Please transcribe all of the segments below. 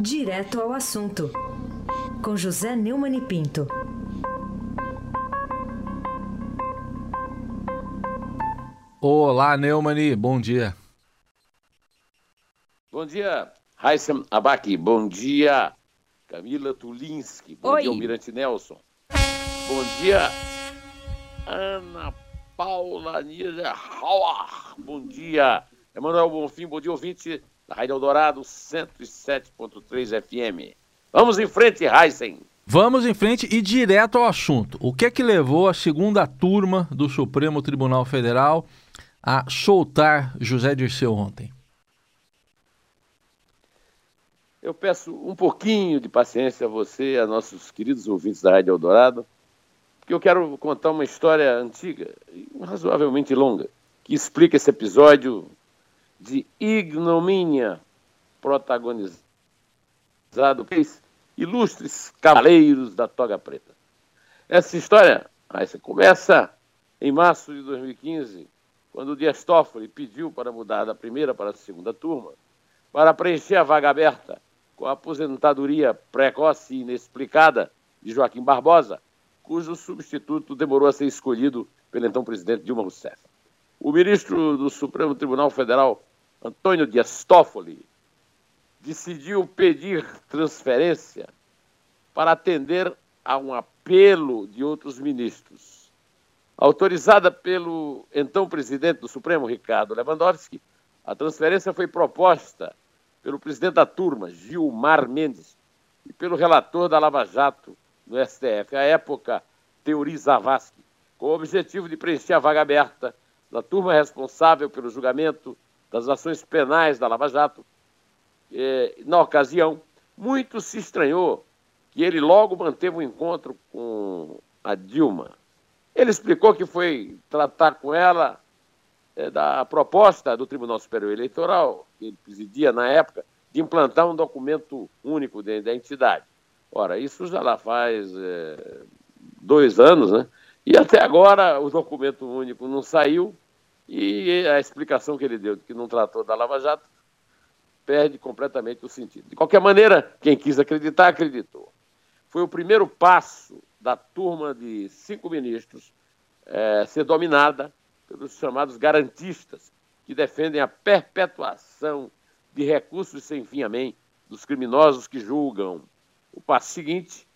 Direto ao assunto, com José Neumann e Pinto. Olá, Neumani, bom dia. Bom dia, Raíssa Abac, bom dia, Camila Tulinski, bom Oi. dia, Almirante Nelson. Bom dia, Ana Paula Niederhauer, bom dia, Emanuel Bonfim, bom dia, ouvinte da Rádio Eldorado 107.3 FM. Vamos em frente, Heisen. Vamos em frente e direto ao assunto. O que é que levou a segunda turma do Supremo Tribunal Federal a soltar José Dirceu ontem? Eu peço um pouquinho de paciência a você, a nossos queridos ouvintes da Rádio Eldorado, porque eu quero contar uma história antiga razoavelmente longa, que explica esse episódio de ignomínia protagonizado pelos ilustres cavaleiros da toga preta. Essa história você começa em março de 2015, quando o Dias Toffoli pediu para mudar da primeira para a segunda turma, para preencher a vaga aberta com a aposentadoria precoce e inexplicada de Joaquim Barbosa, cujo substituto demorou a ser escolhido pelo então presidente Dilma Rousseff. O ministro do Supremo Tribunal Federal, Antônio Dias Toffoli, decidiu pedir transferência para atender a um apelo de outros ministros. Autorizada pelo então presidente do Supremo, Ricardo Lewandowski, a transferência foi proposta pelo presidente da turma, Gilmar Mendes, e pelo relator da Lava Jato no STF, à época, Teori Zavascki, com o objetivo de preencher a vaga aberta da turma responsável pelo julgamento das ações penais da Lava Jato. Eh, na ocasião, muito se estranhou que ele logo manteve um encontro com a Dilma. Ele explicou que foi tratar com ela eh, da proposta do Tribunal Superior Eleitoral, que ele presidia na época, de implantar um documento único dentro da entidade. Ora, isso já lá faz eh, dois anos, né? E até agora o documento único não saiu e a explicação que ele deu de que não tratou da Lava Jato perde completamente o sentido. De qualquer maneira, quem quis acreditar, acreditou. Foi o primeiro passo da turma de cinco ministros eh, ser dominada pelos chamados garantistas, que defendem a perpetuação de recursos sem fim, amém, dos criminosos que julgam. O passo seguinte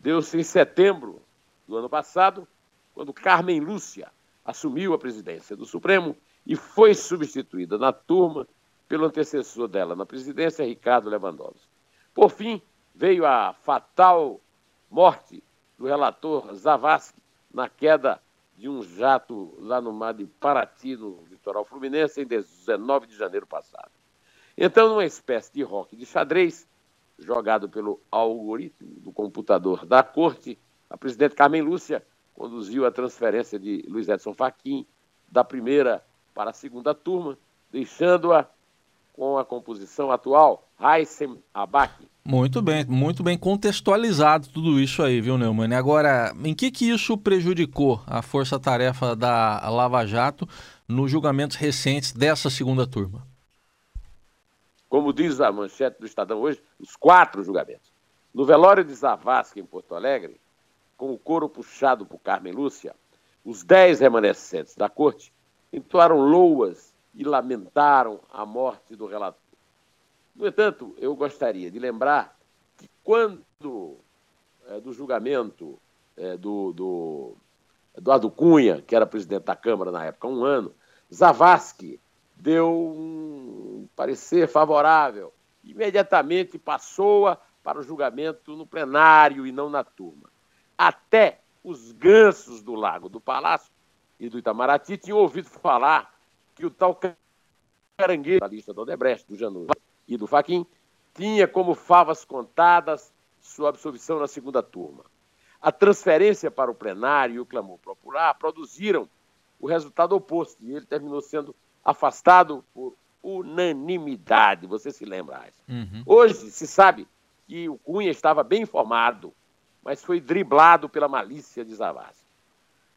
deu-se em setembro do ano passado, quando Carmen Lúcia assumiu a presidência do Supremo e foi substituída na turma pelo antecessor dela na presidência, Ricardo Lewandowski. Por fim, veio a fatal morte do relator Zavascki na queda de um jato lá no mar de Paraty, no litoral fluminense, em 19 de janeiro passado. Então, numa espécie de rock de xadrez, jogado pelo algoritmo do computador da corte, a presidente Carmen Lúcia conduziu a transferência de Luiz Edson Fachin da primeira para a segunda turma, deixando-a com a composição atual, Raissem Abac. Muito bem, muito bem contextualizado tudo isso aí, viu, Neumann? Agora, em que que isso prejudicou a força-tarefa da Lava Jato nos julgamentos recentes dessa segunda turma? Como diz a manchete do Estadão hoje, os quatro julgamentos. No velório de Zavascki, em Porto Alegre, com o coro puxado por Carmen Lúcia, os dez remanescentes da corte entoaram loas e lamentaram a morte do relator. No entanto, eu gostaria de lembrar que quando é, do julgamento é, do, do Eduardo Cunha, que era presidente da Câmara na época, há um ano, Zavascki deu um parecer favorável. Imediatamente passou-a para o julgamento no plenário e não na turma. Até os gansos do Lago do Palácio e do Itamaraty tinham ouvido falar que o tal caranguejo da lista do Odebrecht, do Janus e do Faquin tinha como favas contadas sua absolvição na segunda turma. A transferência para o plenário e o clamor popular produziram o resultado oposto e ele terminou sendo afastado por unanimidade. Você se lembra? Uhum. Hoje se sabe que o Cunha estava bem informado, mas foi driblado pela malícia de Zavascki.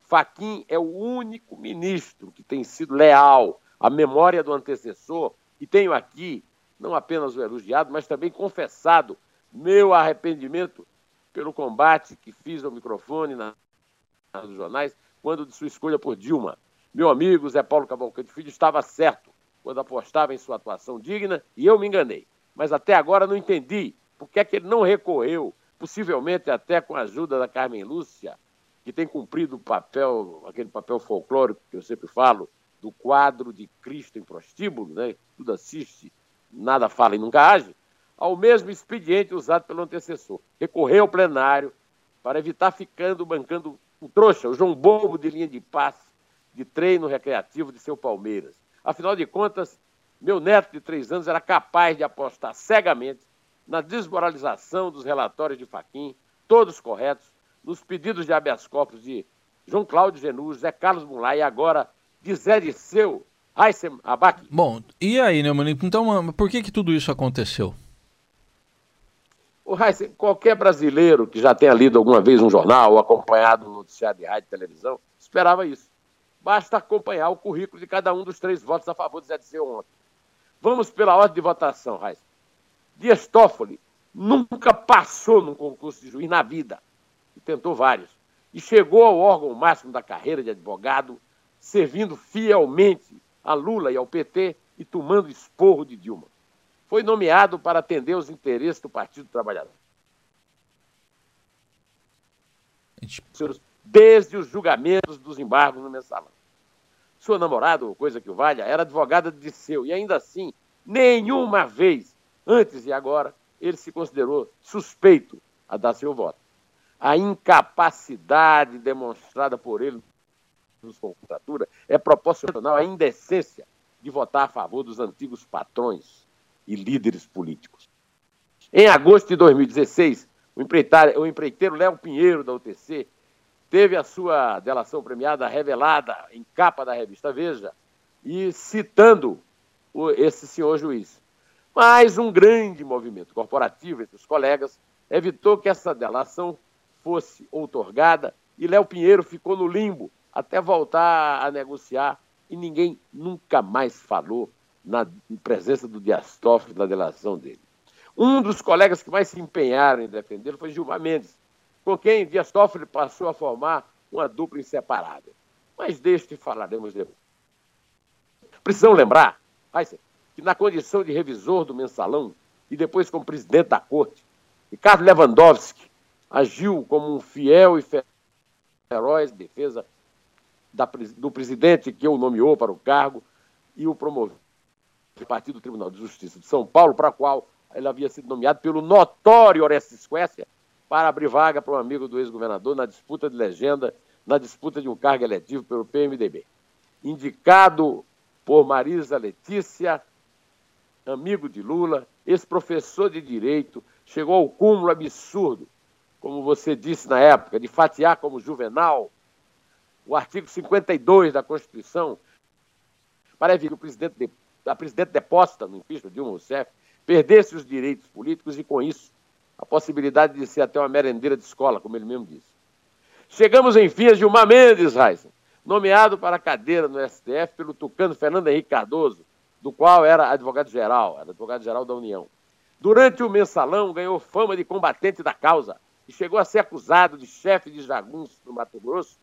Faquim é o único ministro que tem sido leal à memória do antecessor, e tenho aqui não apenas o elogiado, mas também confessado meu arrependimento pelo combate que fiz ao microfone na, nos jornais quando de sua escolha por Dilma. Meu amigo Zé Paulo Cavalcante Filho estava certo quando apostava em sua atuação digna e eu me enganei. Mas até agora não entendi por que, é que ele não recorreu, possivelmente até com a ajuda da Carmen Lúcia, que tem cumprido o papel, aquele papel folclórico que eu sempre falo, do quadro de Cristo em prostíbulo, né? tudo assiste, nada fala e nunca age, ao mesmo expediente usado pelo antecessor. Recorrer ao plenário para evitar ficando bancando o trouxa, o João Bobo de linha de passe, de treino recreativo de seu Palmeiras. Afinal de contas, meu neto de três anos era capaz de apostar cegamente na desmoralização dos relatórios de Faquim, todos corretos, nos pedidos de habeas corpus de João Cláudio Genus, Zé Carlos Mulay e agora de Zé Disseu, Raíssem Abac. Bom, e aí, Neumann, então por que, que tudo isso aconteceu? O Raíssem, qualquer brasileiro que já tenha lido alguma vez um jornal ou acompanhado um noticiário de rádio e televisão, esperava isso. Basta acompanhar o currículo de cada um dos três votos a favor de Zé Disseu ontem. Vamos pela ordem de votação, Raíssa. Dias Toffoli nunca passou num concurso de juiz na vida e tentou vários. E chegou ao órgão máximo da carreira de advogado, servindo fielmente a Lula e ao PT e tomando esporro de Dilma. Foi nomeado para atender os interesses do Partido Trabalhador. Desde os julgamentos dos embargos no mensalão. Sua namorada, coisa que o valha, era advogada de seu, e ainda assim, nenhuma vez, antes e agora, ele se considerou suspeito a dar seu voto a incapacidade demonstrada por ele nos contratura é proporcional à indecência de votar a favor dos antigos patrões e líderes políticos. Em agosto de 2016, o empreiteiro, o empreiteiro Léo Pinheiro, da UTC, teve a sua delação premiada revelada em capa da revista Veja e citando esse senhor juiz. Mas um grande movimento corporativo entre os colegas evitou que essa delação fosse outorgada e Léo Pinheiro ficou no limbo até voltar a negociar e ninguém nunca mais falou na presença do Dias Toffoli na delação dele. Um dos colegas que mais se empenharam em defendê-lo foi Gilmar Mendes, com quem Dias Toffoli passou a formar uma dupla inseparável. Mas deste falaremos depois. Precisamos lembrar, que na condição de revisor do mensalão e depois como presidente da corte, Ricardo Lewandowski agiu como um fiel e feroz defesa da, do presidente que o nomeou para o cargo e o promoveu a partir do Tribunal de Justiça de São Paulo, para o qual ele havia sido nomeado pelo notório Orestes Suécia para abrir vaga para um amigo do ex-governador na disputa de legenda, na disputa de um cargo eletivo pelo PMDB. Indicado por Marisa Letícia, amigo de Lula, ex-professor de direito, chegou ao cúmulo absurdo como você disse na época, de fatiar como juvenal o artigo 52 da Constituição para que o presidente, de, a presidente deposta no impeachment, Dilma Rousseff, perdesse os direitos políticos e, com isso, a possibilidade de ser até uma merendeira de escola, como ele mesmo disse. Chegamos, enfim, a Gilmar Mendes, Reisen, nomeado para a cadeira no STF pelo tucano Fernando Henrique Cardoso, do qual era advogado-geral, era advogado-geral da União. Durante o mensalão, ganhou fama de combatente da causa, e chegou a ser acusado de chefe de jagunço no Mato Grosso,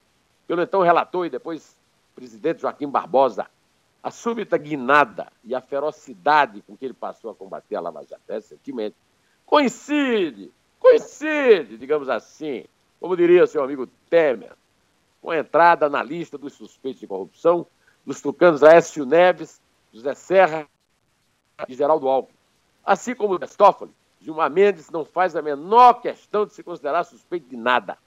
pelo então relator e depois presidente Joaquim Barbosa. A súbita guinada e a ferocidade com que ele passou a combater a Lava Jato recentemente coincide, coincide, digamos assim, como diria seu amigo Temer, com a entrada na lista dos suspeitos de corrupção dos tucanos Aécio Neves, José Serra e Geraldo Alckmin, assim como Toffoli, Gilmar Mendes não faz a menor questão de se considerar suspeito de nada.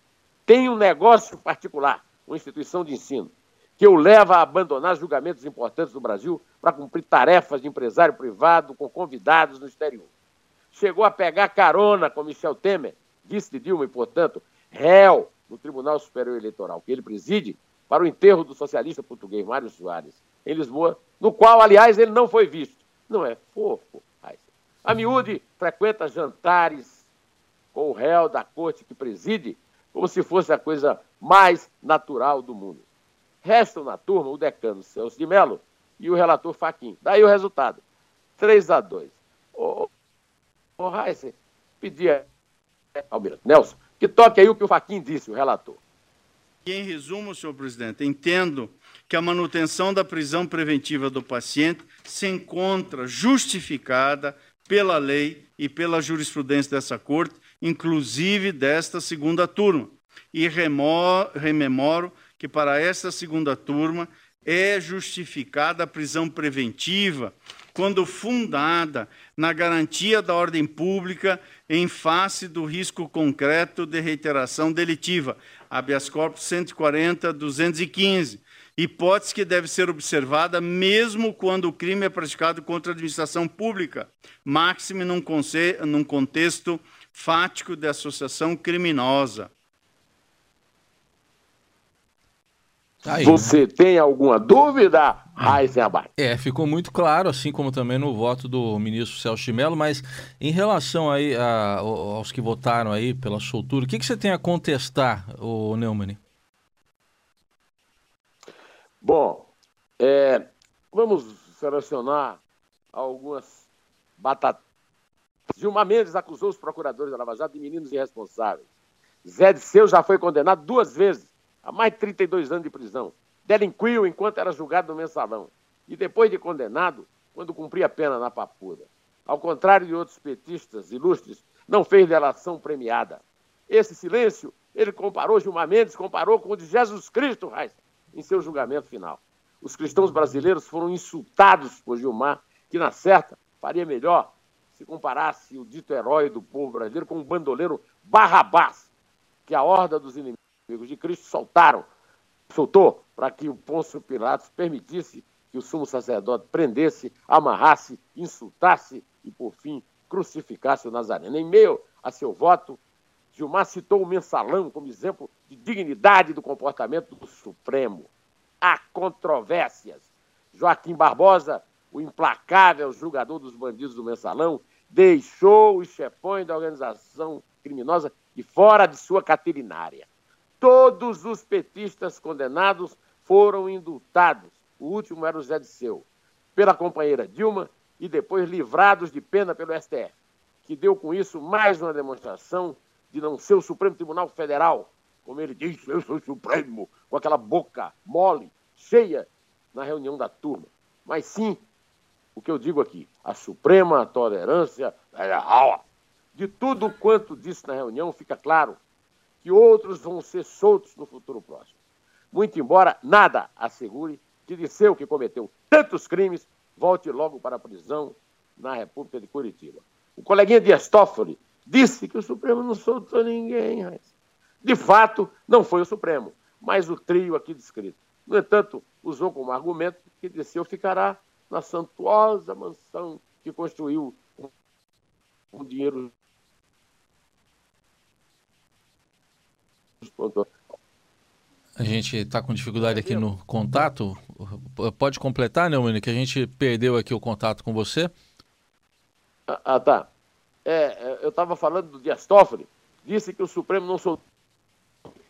Tem um negócio particular, uma instituição de ensino, que o leva a abandonar julgamentos importantes no Brasil para cumprir tarefas de empresário privado com convidados no exterior. Chegou a pegar carona com Michel Temer, vice de Dilma e, portanto, réu no Tribunal Superior Eleitoral, que ele preside, para o enterro do socialista português Mário Soares, em Lisboa, no qual, aliás, ele não foi visto. Não é fofo? A miúde frequenta jantares com o réu da corte que preside, como se fosse a coisa mais natural do mundo. Restam na turma o decano Celso de Mello e o relator Faquim. Daí o resultado: 3 a 2. Ô, ô Heisen, pedia ao Nelson que toque aí o que o Faquin disse, o relator. Em resumo, senhor presidente, entendo que a manutenção da prisão preventiva do paciente se encontra justificada pela lei e pela jurisprudência dessa Corte, inclusive desta segunda turma. E rememoro que para esta segunda turma é justificada a prisão preventiva quando fundada na garantia da ordem pública em face do risco concreto de reiteração delitiva, habeas corpus 140-215, hipótese que deve ser observada mesmo quando o crime é praticado contra a administração pública, máximo num, num contexto fático de associação criminosa. Aí, Você né? tem alguma dúvida, Heisenberg? É, ficou muito claro, assim como também no voto do ministro Celso de Mello, mas em relação aí a, aos que votaram aí pela soltura, o que, que você tem a contestar, o Neumann? Bom, é, vamos selecionar algumas batatas. Gilmar Mendes acusou os procuradores da Lava Jato de meninos irresponsáveis. Zé de Seu já foi condenado duas vezes a mais de 32 anos de prisão. Delinquiu enquanto era julgado no mensalão. E depois de condenado, quando cumpria a pena na papuda. Ao contrário de outros petistas ilustres, não fez delação premiada. Esse silêncio, ele comparou, Gilmar Mendes comparou com o de Jesus Cristo, Reis, em seu julgamento final. Os cristãos brasileiros foram insultados por Gilmar, que, na certa, faria melhor se comparasse o dito herói do povo brasileiro com o bandoleiro Barrabás, que a horda dos inimigos de Cristo soltaram, soltou para que o Pôncio Pilatos permitisse que o sumo sacerdote prendesse, amarrasse, insultasse e, por fim, crucificasse o Nazareno. Em meio a seu voto, Gilmar citou o mensalão como exemplo de dignidade do comportamento do Supremo. Há controvérsias. Joaquim Barbosa, o implacável julgador dos bandidos do mensalão, deixou os chefões da organização criminosa de fora de sua caterinária. Todos os petistas condenados foram indultados. O último era o Zé de Seu, pela companheira Dilma e depois livrados de pena pelo STF, que deu com isso mais uma demonstração de não ser o Supremo Tribunal Federal, como ele diz, eu sou o Supremo, com aquela boca mole, cheia na reunião da turma, mas sim o que eu digo aqui, a suprema tolerância de tudo quanto disse na reunião, fica claro que outros vão ser soltos no futuro próximo. Muito embora nada assegure que Disseu, que cometeu tantos crimes, volte logo para a prisão na República de Curitiba. O coleguinha Dias Toffoli disse que o Supremo não soltou ninguém. De fato, não foi o Supremo, mas o trio aqui descrito. No entanto, usou como argumento que Disseu ficará na santuosa mansão que construiu com dinheiro. A gente está com dificuldade aqui no contato. Pode completar, Neumann, que a gente perdeu aqui o contato com você. Ah, ah tá. É, é, eu estava falando do Dias Toffoli, disse que o Supremo não soltou.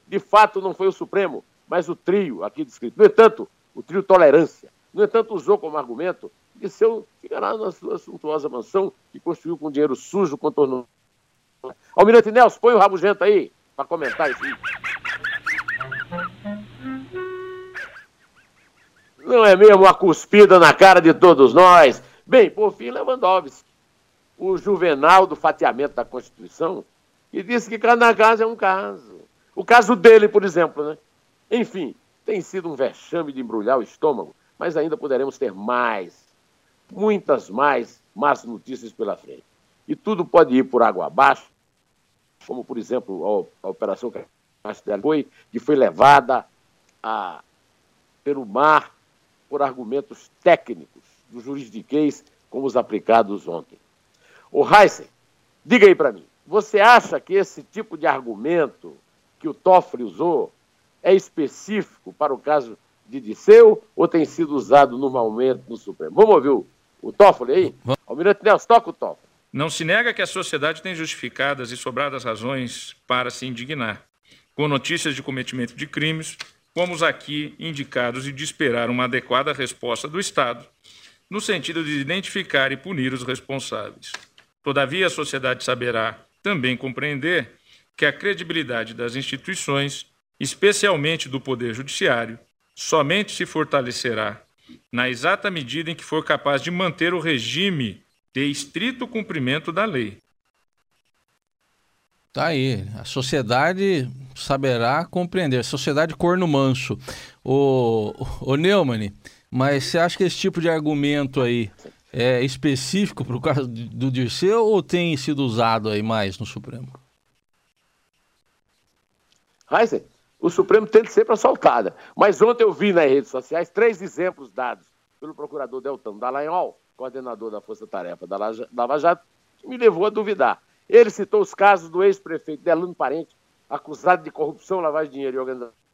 De fato, não foi o Supremo, mas o trio aqui descrito. No entanto, o trio Tolerância. No entanto, usou como argumento que seu ficará na sua suntuosa mansão que construiu com dinheiro sujo, contornou. Almirante Nelson, põe o rabugento aí para comentar isso. Não é mesmo uma cuspida na cara de todos nós? Bem, por fim, Lewandowski o Juvenal do fatiamento da Constituição, e disse que cada caso é um caso. O caso dele, por exemplo, né? Enfim, tem sido um vexame de embrulhar o estômago, mas ainda poderemos ter mais, muitas mais más notícias pela frente. E tudo pode ir por água abaixo, como, por exemplo, a, Operação Castelo foi, que foi levada a, pelo mar por argumentos técnicos do juridiquês, como os aplicados ontem. O Heisen, diga aí para mim, você acha que esse tipo de argumento que o Toffoli usou é específico para o caso de Disseu ou tem sido usado normalmente no Supremo? Vamos ouvir o, o Toffoli aí? Vamos. Almirante Nelson, toca o Toffoli. Não se nega que a sociedade tem justificadas e sobradas razões para se indignar, com notícias de cometimento de crimes, como os aqui indicados, e de esperar uma adequada resposta do Estado no sentido de identificar e punir os responsáveis. Todavia, a sociedade saberá também compreender que a credibilidade das instituições, especialmente do Poder Judiciário, somente se fortalecerá na exata medida em que for capaz de manter o regime de estrito cumprimento da lei. Tá aí, a sociedade saberá compreender, sociedade corno manso. O, o Neumann, mas você acha que esse tipo de argumento aí é específico para o caso do Dirceu ou tem sido usado aí mais no Supremo? Heisen, o Supremo tem de ser para soltada. Mas ontem eu vi nas redes sociais três exemplos dados pelo procurador Deltano Dallagnol, coordenador da Força Tarefa da Lava Jato, que me levou a duvidar. Ele citou os casos do ex-prefeito Delano Parente, acusado de corrupção, lavagem de dinheiro e organização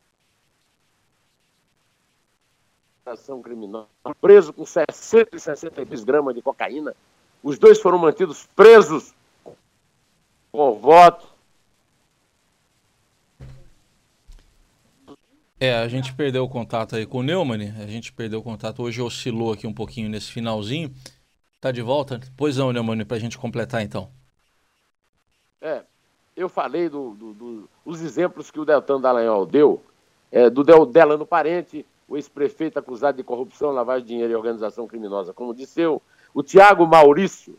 criminosa, preso com 662 gramas de cocaína. Os dois foram mantidos presos com voto É, a gente perdeu o contato aí com o Neumann, a gente perdeu o contato, hoje oscilou aqui um pouquinho nesse finalzinho. Tá de volta? Pois não, Neumann, para a gente completar então. É, eu falei dos do, do, do, exemplos que o Deltan Dallagnol deu, é, do Del, Delano Parente, o ex-prefeito acusado de corrupção, lavagem de dinheiro e organização criminosa, como disse eu, o Tiago Maurício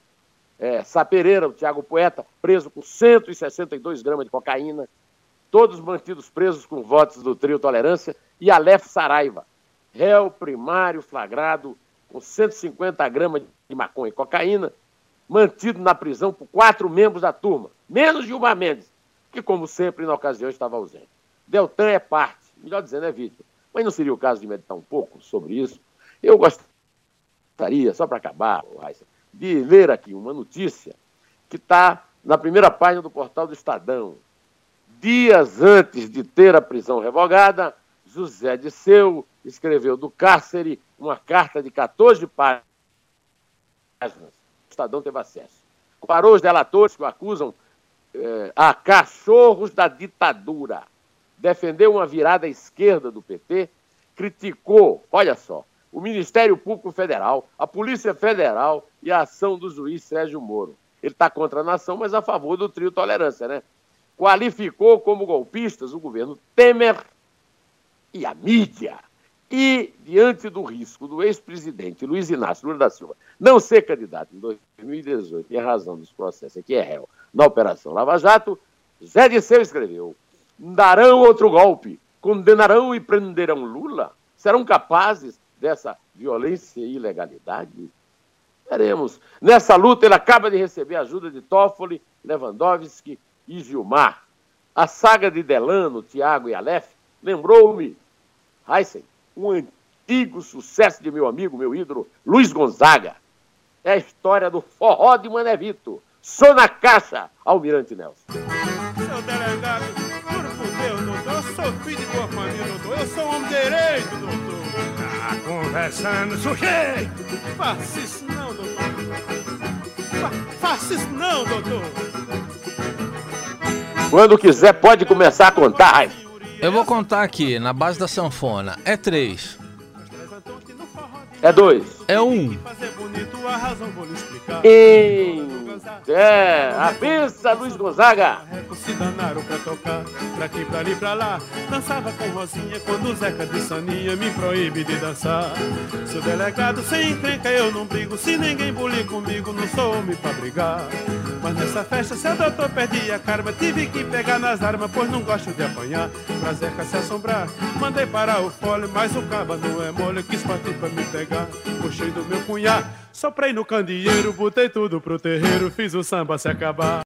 é, Sapereira, o Tiago Poeta, preso com 162 gramas de cocaína, todos mantidos presos com votos do trio Tolerância, e Aleph Saraiva, réu primário flagrado com 150 gramas de maconha e cocaína, mantido na prisão por quatro membros da turma, menos Gilmar Mendes, que, como sempre, na ocasião estava ausente. Deltan é parte, melhor dizendo, é vítima. Mas não seria o caso de meditar um pouco sobre isso? Eu gostaria, só para acabar, de ler aqui uma notícia que está na primeira página do portal do Estadão, Dias antes de ter a prisão revogada, José Disseu escreveu do cárcere uma carta de 14 páginas. O Estadão teve acesso. Comparou os delatores que o acusam eh, a cachorros da ditadura. Defendeu uma virada à esquerda do PT, criticou, olha só, o Ministério Público Federal, a Polícia Federal e a ação do juiz Sérgio Moro. Ele está contra a nação, mas a favor do trio tolerância, né? qualificou como golpistas o governo Temer e a mídia. E, diante do risco do ex-presidente Luiz Inácio Lula da Silva não ser candidato em 2018, em razão dos processos que é réu na Operação Lava Jato, Zé Disseu escreveu: darão outro golpe, condenarão e prenderão Lula? Serão capazes dessa violência e ilegalidade? Veremos. Nessa luta, ele acaba de receber ajuda de Toffoli, Lewandowski e Gilmar. A saga de Delano, Tiago e Aleph lembrou-me, Heisen, um antigo sucesso de meu amigo, meu ídolo, Luiz Gonzaga. É a história do forró de Manevito. Sou na caixa, Almirante Nelson. Seu delegado, sou filho de boa família, doutor. Eu sou homem direito, doutor. Tá conversando, sujeito. Faça isso não, doutor. Fa faça isso não, doutor. Quando quiser, pode começar a contar. Eu vou contar aqui, na base da sanfona. É três. É dois. É um. Em... É, a benção, Luiz Gonzaga. Se danaram pra tocar, pra aqui, pra ali, pra lá. Dançava com Rosinha quando o Zeca de Saninha me proíbe de dançar. Seu delegado, sem encrenca, eu não brigo. Se ninguém bulir comigo, não sou homem pra brigar. Mas nessa festa, seu doutor perdi a karma. Tive que pegar nas armas, pois não gosto de apanhar. Pra Zeca se assombrar, mandei parar o fole. Mas o caba não é mole, quis partir pra me pegar. Puxei do meu cunhado, soprei no candeeiro, botei tudo pro terreiro, fiz o samba se acabar.